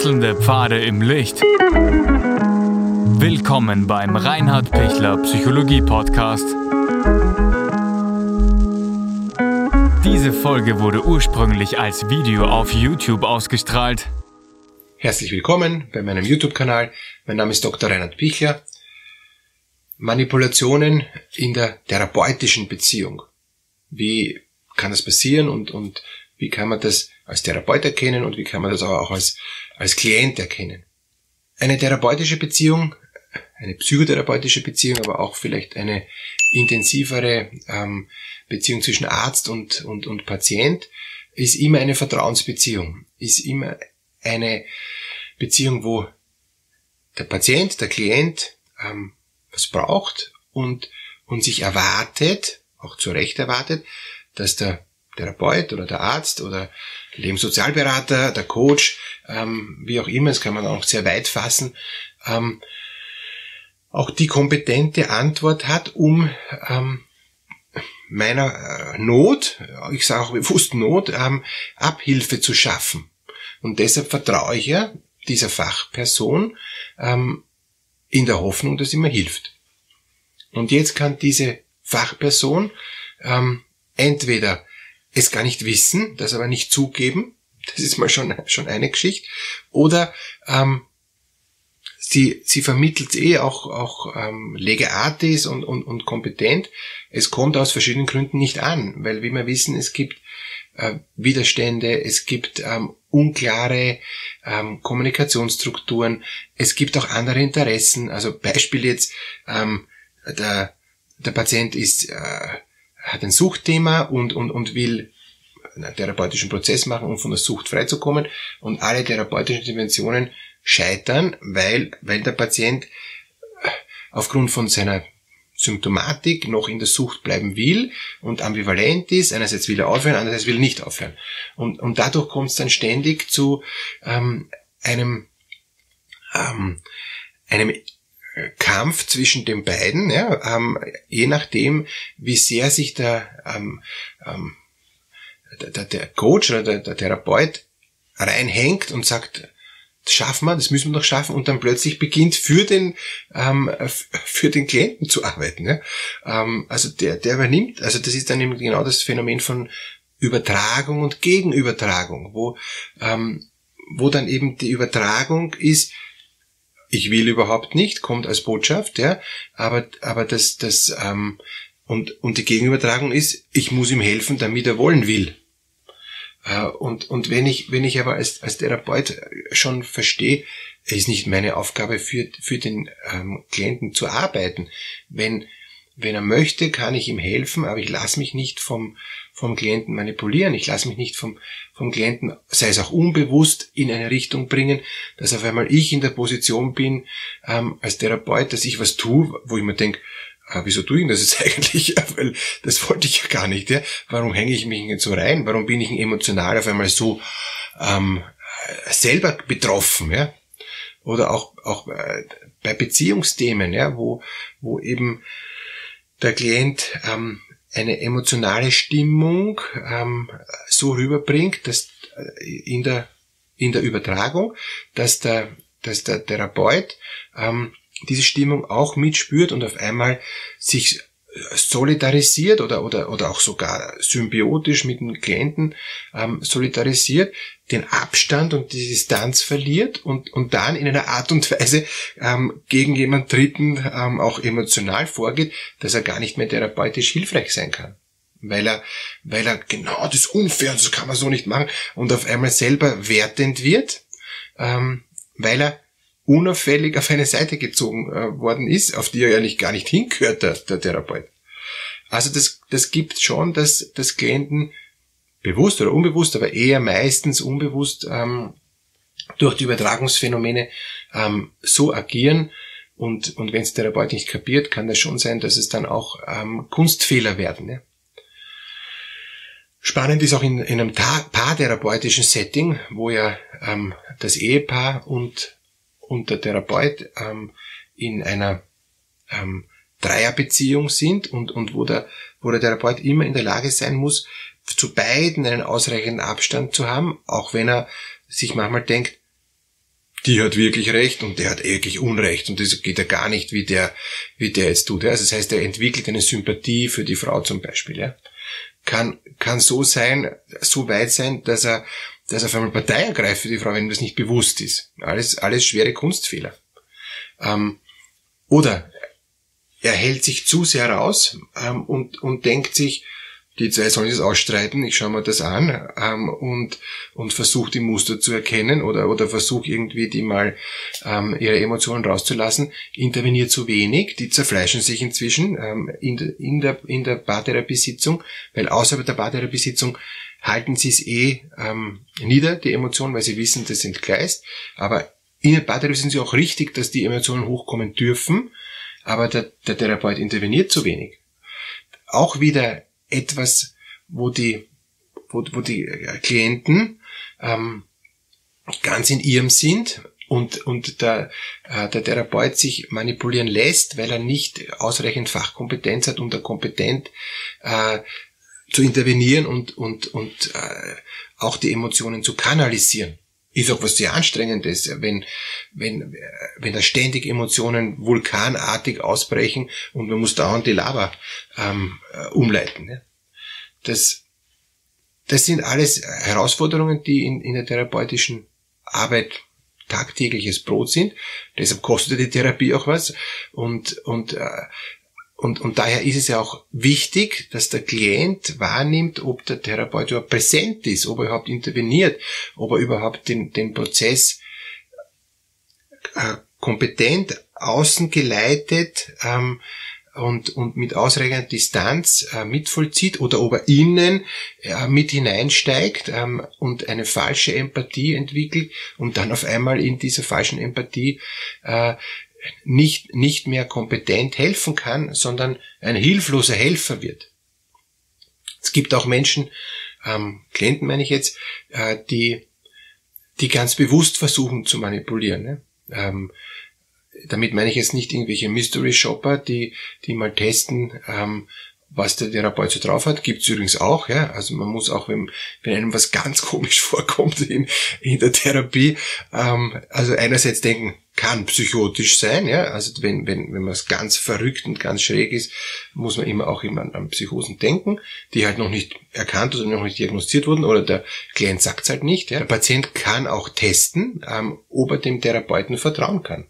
Wechselnde Pfade im Licht. Willkommen beim Reinhard Pichler Psychologie Podcast. Diese Folge wurde ursprünglich als Video auf YouTube ausgestrahlt. Herzlich willkommen bei meinem YouTube-Kanal. Mein Name ist Dr. Reinhard Pichler. Manipulationen in der therapeutischen Beziehung. Wie kann das passieren und, und wie kann man das als Therapeut erkennen und wie kann man das aber auch als, als Klient erkennen. Eine therapeutische Beziehung, eine psychotherapeutische Beziehung, aber auch vielleicht eine intensivere ähm, Beziehung zwischen Arzt und, und, und Patient ist immer eine Vertrauensbeziehung, ist immer eine Beziehung, wo der Patient, der Klient ähm, was braucht und, und sich erwartet, auch zu Recht erwartet, dass der Therapeut oder der Arzt oder Lebenssozialberater, der Coach, ähm, wie auch immer, das kann man auch sehr weit fassen, ähm, auch die kompetente Antwort hat, um ähm, meiner äh, Not, ich sage auch bewusst Not, ähm, Abhilfe zu schaffen. Und deshalb vertraue ich ja dieser Fachperson ähm, in der Hoffnung, dass sie mir hilft. Und jetzt kann diese Fachperson ähm, entweder es gar nicht wissen, das aber nicht zugeben, das ist mal schon, schon eine Geschichte, oder ähm, sie, sie vermittelt eh auch, auch ähm, legeartis und, und, und kompetent. Es kommt aus verschiedenen Gründen nicht an, weil wie wir wissen, es gibt äh, Widerstände, es gibt ähm, unklare ähm, Kommunikationsstrukturen, es gibt auch andere Interessen. Also Beispiel jetzt, ähm, der, der Patient ist äh, hat ein Suchtthema und, und, und will einen therapeutischen Prozess machen, um von der Sucht freizukommen. Und alle therapeutischen Interventionen scheitern, weil, weil der Patient aufgrund von seiner Symptomatik noch in der Sucht bleiben will und ambivalent ist. Einerseits will er aufhören, andererseits will er nicht aufhören. Und, und dadurch kommt es dann ständig zu ähm, einem, ähm, einem Kampf zwischen den beiden, ja, ähm, je nachdem, wie sehr sich der, ähm, ähm, der, der Coach oder der, der Therapeut reinhängt und sagt, das schaffen wir, das müssen wir doch schaffen und dann plötzlich beginnt für den ähm, für den Klienten zu arbeiten. Ja? Ähm, also der der übernimmt, also das ist dann eben genau das Phänomen von Übertragung und Gegenübertragung, wo ähm, wo dann eben die Übertragung ist, ich will überhaupt nicht, kommt als Botschaft, ja, aber, aber das, das, ähm, und, und die Gegenübertragung ist, ich muss ihm helfen, damit er wollen will. Äh, und, und wenn ich, wenn ich aber als, als Therapeut schon verstehe, es ist nicht meine Aufgabe für, für den ähm, Klienten zu arbeiten. Wenn, wenn er möchte, kann ich ihm helfen, aber ich lasse mich nicht vom, vom Klienten manipulieren. Ich lasse mich nicht vom, vom Klienten, sei es auch unbewusst, in eine Richtung bringen, dass auf einmal ich in der Position bin, ähm, als Therapeut, dass ich was tue, wo ich mir denke, ah, wieso tue ich das jetzt eigentlich? Weil das wollte ich ja gar nicht. Ja? Warum hänge ich mich jetzt so rein? Warum bin ich emotional auf einmal so ähm, selber betroffen? Ja? Oder auch, auch äh, bei Beziehungsthemen, ja, wo, wo eben der Klient ähm, eine emotionale Stimmung ähm, so rüberbringt, dass äh, in der in der Übertragung, dass der dass der Therapeut ähm, diese Stimmung auch mitspürt und auf einmal sich solidarisiert oder, oder, oder auch sogar symbiotisch mit dem Klienten ähm, solidarisiert, den Abstand und die Distanz verliert und, und dann in einer Art und Weise ähm, gegen jemand Dritten ähm, auch emotional vorgeht, dass er gar nicht mehr therapeutisch hilfreich sein kann. Weil er, weil er genau das ist unfair, das kann man so nicht machen und auf einmal selber wertend wird, ähm, weil er unauffällig auf eine Seite gezogen äh, worden ist, auf die er ja nicht, gar nicht hingehört, der, der Therapeut. Also das, das gibt schon, dass, dass Klienten bewusst oder unbewusst, aber eher meistens unbewusst ähm, durch die Übertragungsphänomene ähm, so agieren. Und, und wenn es der Therapeut nicht kapiert, kann das schon sein, dass es dann auch ähm, Kunstfehler werden. Ne? Spannend ist auch in, in einem paartherapeutischen Setting, wo ja ähm, das Ehepaar und und der Therapeut ähm, in einer ähm, Dreierbeziehung sind und, und wo, der, wo der Therapeut immer in der Lage sein muss, zu beiden einen ausreichenden Abstand zu haben, auch wenn er sich manchmal denkt, die hat wirklich recht und der hat wirklich Unrecht und das geht ja gar nicht, wie der, wie der jetzt tut. Ja. Also das heißt, er entwickelt eine Sympathie für die Frau zum Beispiel. Ja. Kann, kann so sein, so weit sein, dass er, dass auf einmal Partei ergreift für die Frau, wenn das nicht bewusst ist. Alles, alles schwere Kunstfehler. Ähm, oder er hält sich zu sehr raus ähm, und, und denkt sich, die zwei sollen es ausstreiten, ich schaue mir das an ähm, und, und versuche die Muster zu erkennen oder, oder versuche irgendwie die mal ähm, ihre Emotionen rauszulassen, interveniert zu wenig, die zerfleischen sich inzwischen ähm, in, in der, in der Paartherapiesitzung, weil außerhalb der Paartherapiesitzung halten sie es eh ähm, nieder, die Emotionen, weil sie wissen, das sind Gleist, aber in der Paartherapie sind sie auch richtig, dass die Emotionen hochkommen dürfen, aber der, der Therapeut interveniert zu wenig. Auch wieder etwas, wo die, wo, wo die Klienten ähm, ganz in ihrem sind und, und der, äh, der Therapeut sich manipulieren lässt, weil er nicht ausreichend Fachkompetenz hat, um da kompetent äh, zu intervenieren und, und, und äh, auch die Emotionen zu kanalisieren ist auch was sehr anstrengendes, wenn, wenn, wenn da ständig Emotionen vulkanartig ausbrechen und man muss dauernd die Lava ähm, äh, umleiten. Ne? Das, das sind alles Herausforderungen, die in, in der therapeutischen Arbeit tagtägliches Brot sind. Deshalb kostet die Therapie auch was. Und, und äh, und, und daher ist es ja auch wichtig, dass der Klient wahrnimmt, ob der Therapeut überhaupt präsent ist, ob er überhaupt interveniert, ob er überhaupt den, den Prozess äh, kompetent außen geleitet ähm, und, und mit ausreichender Distanz äh, mitvollzieht oder ob er innen äh, mit hineinsteigt ähm, und eine falsche Empathie entwickelt und dann auf einmal in dieser falschen Empathie äh, nicht, nicht mehr kompetent helfen kann, sondern ein hilfloser Helfer wird. Es gibt auch Menschen, ähm, Klienten meine ich jetzt, äh, die, die ganz bewusst versuchen zu manipulieren. Ne? Ähm, damit meine ich jetzt nicht irgendwelche Mystery Shopper, die, die mal testen, ähm, was der Therapeut so drauf hat, gibt's übrigens auch, ja. Also man muss auch, wenn, wenn einem was ganz komisch vorkommt in, in der Therapie, ähm, also einerseits denken, kann psychotisch sein, ja. Also wenn, wenn, wenn man es ganz verrückt und ganz schräg ist, muss man immer auch immer an Psychosen denken, die halt noch nicht erkannt oder noch nicht diagnostiziert wurden oder der Klient sagt's halt nicht, ja. Der Patient kann auch testen, ähm, ob er dem Therapeuten vertrauen kann.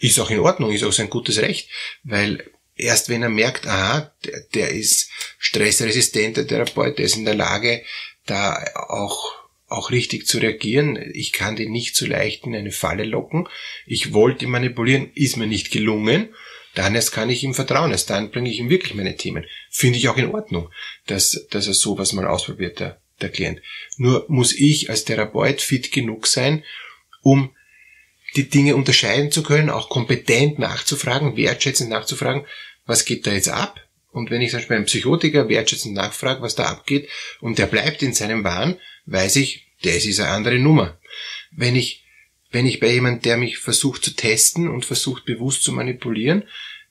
Ist auch in Ordnung, ist auch sein gutes Recht, weil erst wenn er merkt, aha, der, der ist stressresistent, der Therapeut, der ist in der Lage, da auch auch richtig zu reagieren. Ich kann den nicht so leicht in eine Falle locken. Ich wollte ihn manipulieren, ist mir nicht gelungen. Dann erst kann ich ihm vertrauen. Erst dann bringe ich ihm wirklich meine Themen. Finde ich auch in Ordnung, dass, dass er sowas mal ausprobiert, der, der Klient. Nur muss ich als Therapeut fit genug sein, um die Dinge unterscheiden zu können, auch kompetent nachzufragen, wertschätzend nachzufragen, was geht da jetzt ab? Und wenn ich zum Beispiel einen Psychotiker wertschätzend nachfrage, was da abgeht, und der bleibt in seinem Wahn, weiß ich, das ist eine andere Nummer. Wenn ich, wenn ich bei jemandem, der mich versucht zu testen und versucht bewusst zu manipulieren,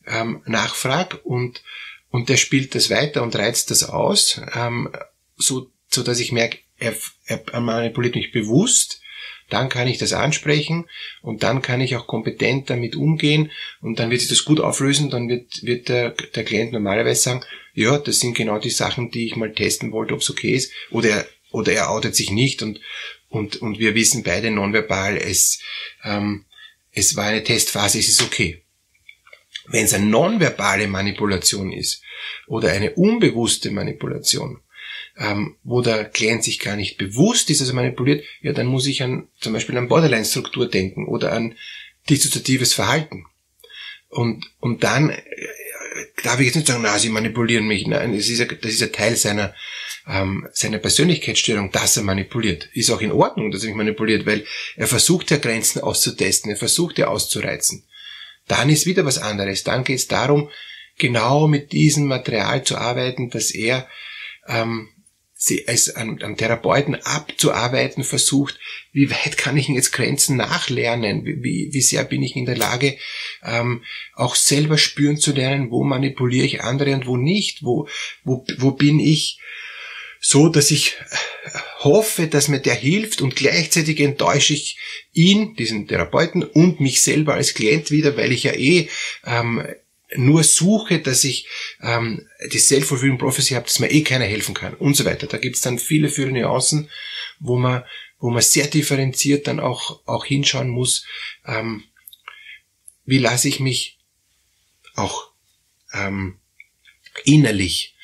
ähm, nachfrage und, und der spielt das weiter und reizt das aus, ähm, so, so dass ich merke, er, er manipuliert mich bewusst, dann kann ich das ansprechen und dann kann ich auch kompetent damit umgehen und dann wird sich das gut auflösen, dann wird, wird der, der Klient normalerweise sagen, ja, das sind genau die Sachen, die ich mal testen wollte, ob es okay ist, oder er, oder er outet sich nicht und, und, und wir wissen beide nonverbal, es, ähm, es war eine Testphase, es ist okay. Wenn es eine nonverbale Manipulation ist oder eine unbewusste Manipulation, ähm, wo der Klient sich gar nicht bewusst ist, dass er manipuliert, ja, dann muss ich an zum Beispiel an Borderline-Struktur denken oder an dissoziatives Verhalten. Und, und dann äh, darf ich jetzt nicht sagen, na, sie manipulieren mich. Nein, das ist ja, das ist ja Teil seiner, ähm, seiner Persönlichkeitsstörung, dass er manipuliert. Ist auch in Ordnung, dass er mich manipuliert, weil er versucht ja Grenzen auszutesten, er versucht ja auszureizen. Dann ist wieder was anderes. Dann geht es darum, genau mit diesem Material zu arbeiten, dass er ähm, sie es an, an Therapeuten abzuarbeiten versucht, wie weit kann ich jetzt Grenzen nachlernen, wie, wie sehr bin ich in der Lage, ähm, auch selber spüren zu lernen, wo manipuliere ich andere und wo nicht, wo, wo, wo bin ich so, dass ich hoffe, dass mir der hilft und gleichzeitig enttäusche ich ihn, diesen Therapeuten und mich selber als Klient wieder, weil ich ja eh ähm, nur suche, dass ich ähm, die Self-Fulfilling Prophecy habe, dass mir eh keiner helfen kann und so weiter. Da gibt's dann viele, viele Nuancen, wo man, wo man sehr differenziert dann auch, auch hinschauen muss, ähm, wie lasse ich mich auch ähm, innerlich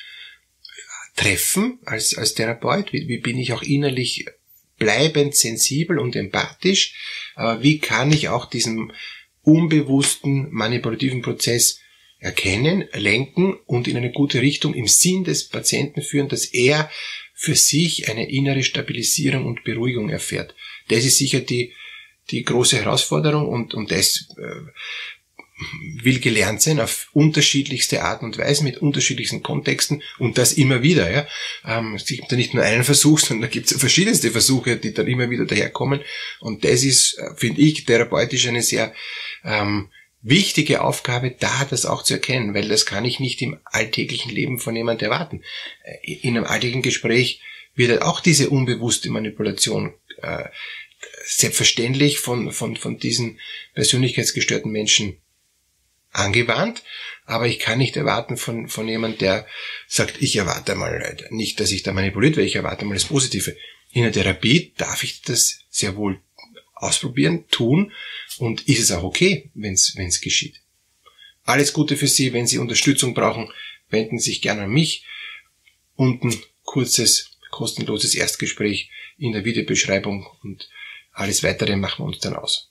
treffen als, als Therapeut, wie, wie bin ich auch innerlich bleibend sensibel und empathisch, aber wie kann ich auch diesen unbewussten manipulativen Prozess erkennen, lenken und in eine gute Richtung im Sinn des Patienten führen, dass er für sich eine innere Stabilisierung und Beruhigung erfährt. Das ist sicher die, die große Herausforderung und, und das äh, will gelernt sein auf unterschiedlichste Art und Weise mit unterschiedlichsten Kontexten und das immer wieder. Ja. Ähm, es gibt da nicht nur einen Versuch, sondern da gibt es verschiedenste Versuche, die dann immer wieder daherkommen. Und das ist, äh, finde ich, therapeutisch eine sehr ähm, wichtige Aufgabe, da das auch zu erkennen, weil das kann ich nicht im alltäglichen Leben von jemand erwarten. Äh, in einem alltäglichen Gespräch wird halt auch diese unbewusste Manipulation äh, selbstverständlich von, von, von diesen persönlichkeitsgestörten Menschen angewandt, aber ich kann nicht erwarten von, von jemand, der sagt, ich erwarte mal nicht, dass ich da manipuliert werde, ich erwarte mal das Positive. In der Therapie darf ich das sehr wohl ausprobieren, tun und ist es auch okay, wenn es geschieht. Alles Gute für Sie, wenn Sie Unterstützung brauchen, wenden Sie sich gerne an mich. Unten kurzes, kostenloses Erstgespräch in der Videobeschreibung und alles weitere machen wir uns dann aus.